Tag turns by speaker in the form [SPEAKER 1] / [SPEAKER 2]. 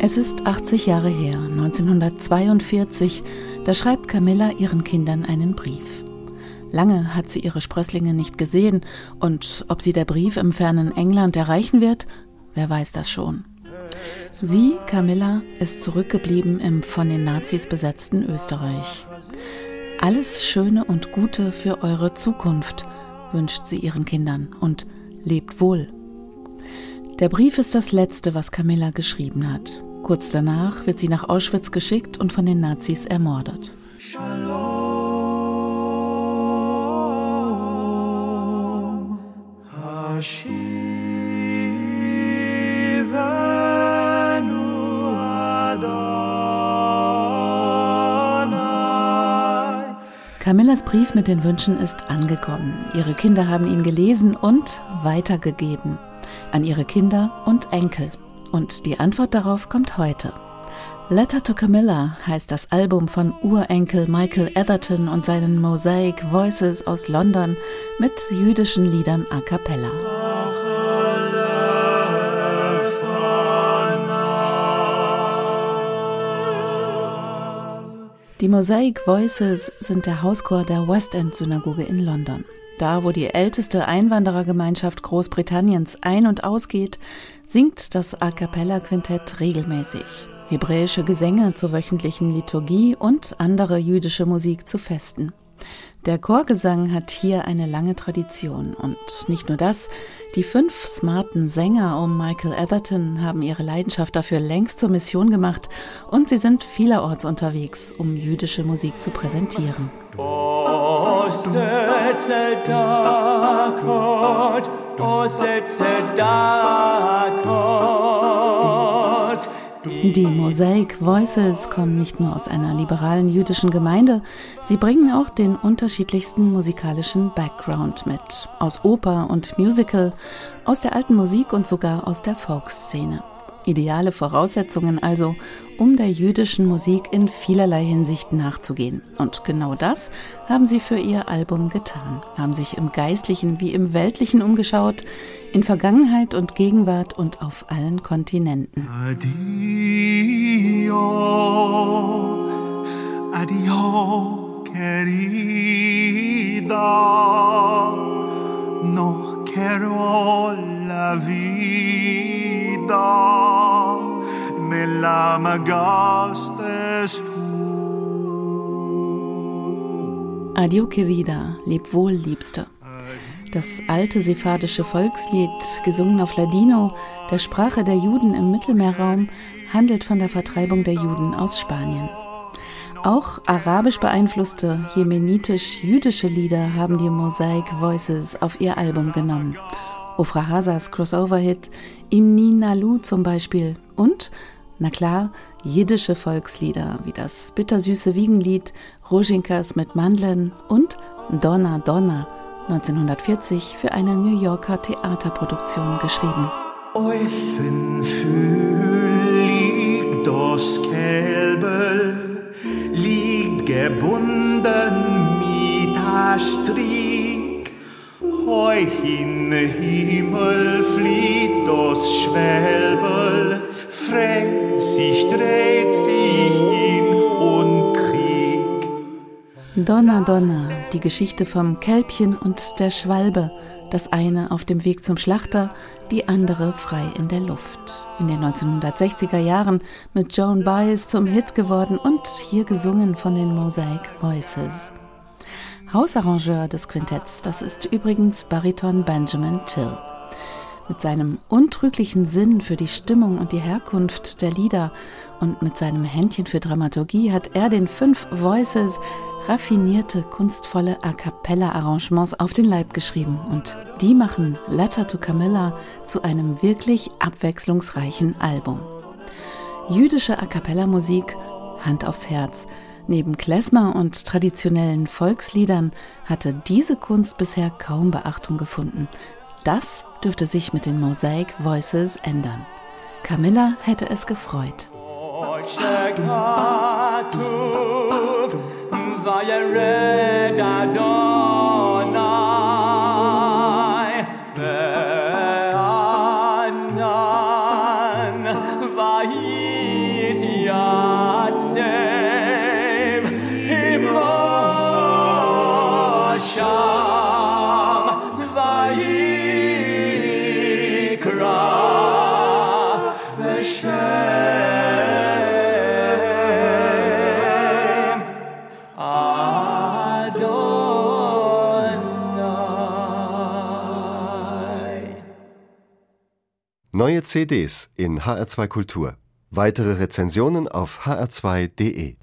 [SPEAKER 1] Es ist 80 Jahre her, 1942, da schreibt Camilla ihren Kindern einen Brief. Lange hat sie ihre Sprösslinge nicht gesehen, und ob sie der Brief im fernen England erreichen wird, wer weiß das schon. Sie, Camilla, ist zurückgeblieben im von den Nazis besetzten Österreich. Alles Schöne und Gute für eure Zukunft wünscht sie ihren Kindern und lebt wohl. Der Brief ist das letzte, was Camilla geschrieben hat. Kurz danach wird sie nach Auschwitz geschickt und von den Nazis ermordet. Shalom. Camillas Brief mit den Wünschen ist angekommen. Ihre Kinder haben ihn gelesen und weitergegeben an ihre Kinder und Enkel. Und die Antwort darauf kommt heute. Letter to Camilla heißt das Album von Urenkel Michael Atherton und seinen Mosaic Voices aus London mit jüdischen Liedern a cappella. Die Mosaic Voices sind der Hauschor der West End Synagoge in London. Da, wo die älteste Einwanderergemeinschaft Großbritanniens ein- und ausgeht, singt das A cappella Quintett regelmäßig. Hebräische Gesänge zur wöchentlichen Liturgie und andere jüdische Musik zu Festen. Der Chorgesang hat hier eine lange Tradition. Und nicht nur das, die fünf smarten Sänger um Michael Atherton haben ihre Leidenschaft dafür längst zur Mission gemacht und sie sind vielerorts unterwegs, um jüdische Musik zu präsentieren. Oh, die Mosaic Voices kommen nicht nur aus einer liberalen jüdischen Gemeinde, sie bringen auch den unterschiedlichsten musikalischen Background mit. Aus Oper und Musical, aus der alten Musik und sogar aus der Folkszene. Ideale Voraussetzungen also, um der jüdischen Musik in vielerlei Hinsicht nachzugehen. Und genau das haben sie für ihr Album getan, haben sich im geistlichen wie im weltlichen umgeschaut, in Vergangenheit und Gegenwart und auf allen Kontinenten. Adio, adio, querida, no quiero la vida nella magastest Adio querida, leb wohl, Liebste. Das alte sephardische Volkslied, gesungen auf Ladino, der Sprache der Juden im Mittelmeerraum, handelt von der Vertreibung der Juden aus Spanien. Auch arabisch beeinflusste, jemenitisch-jüdische Lieder haben die Mosaic Voices auf ihr Album genommen. Ofra Hazas Crossover-Hit Imni Nalu zum Beispiel und na klar, jiddische Volkslieder wie das bittersüße Wiegenlied Roschinkas mit Mandeln und Donna Donna 1940 für eine New Yorker Theaterproduktion geschrieben. Eufen liegt das Kälbel, liegt gebunden mit a Strick. Euch in Himmel flieht das Schwelbel, fremd sich dreht sich in und Krieg. Donna Donna, die Geschichte vom Kälbchen und der Schwalbe, das eine auf dem Weg zum Schlachter, die andere frei in der Luft. In den 1960er Jahren mit Joan Baez zum Hit geworden und hier gesungen von den Mosaic Voices. Hausarrangeur des Quintetts, das ist übrigens Bariton Benjamin Till. Mit seinem untrüglichen Sinn für die Stimmung und die Herkunft der Lieder und mit seinem Händchen für Dramaturgie hat er den fünf Voices raffinierte, kunstvolle A cappella-Arrangements auf den Leib geschrieben. Und die machen Letter to Camilla zu einem wirklich abwechslungsreichen Album. Jüdische A cappella-Musik, Hand aufs Herz. Neben Klezmer und traditionellen Volksliedern hatte diese Kunst bisher kaum Beachtung gefunden. Das dürfte sich mit den Mosaic Voices ändern. Camilla hätte es gefreut.
[SPEAKER 2] Neue CDs in HR2 Kultur. Weitere Rezensionen auf hr2.de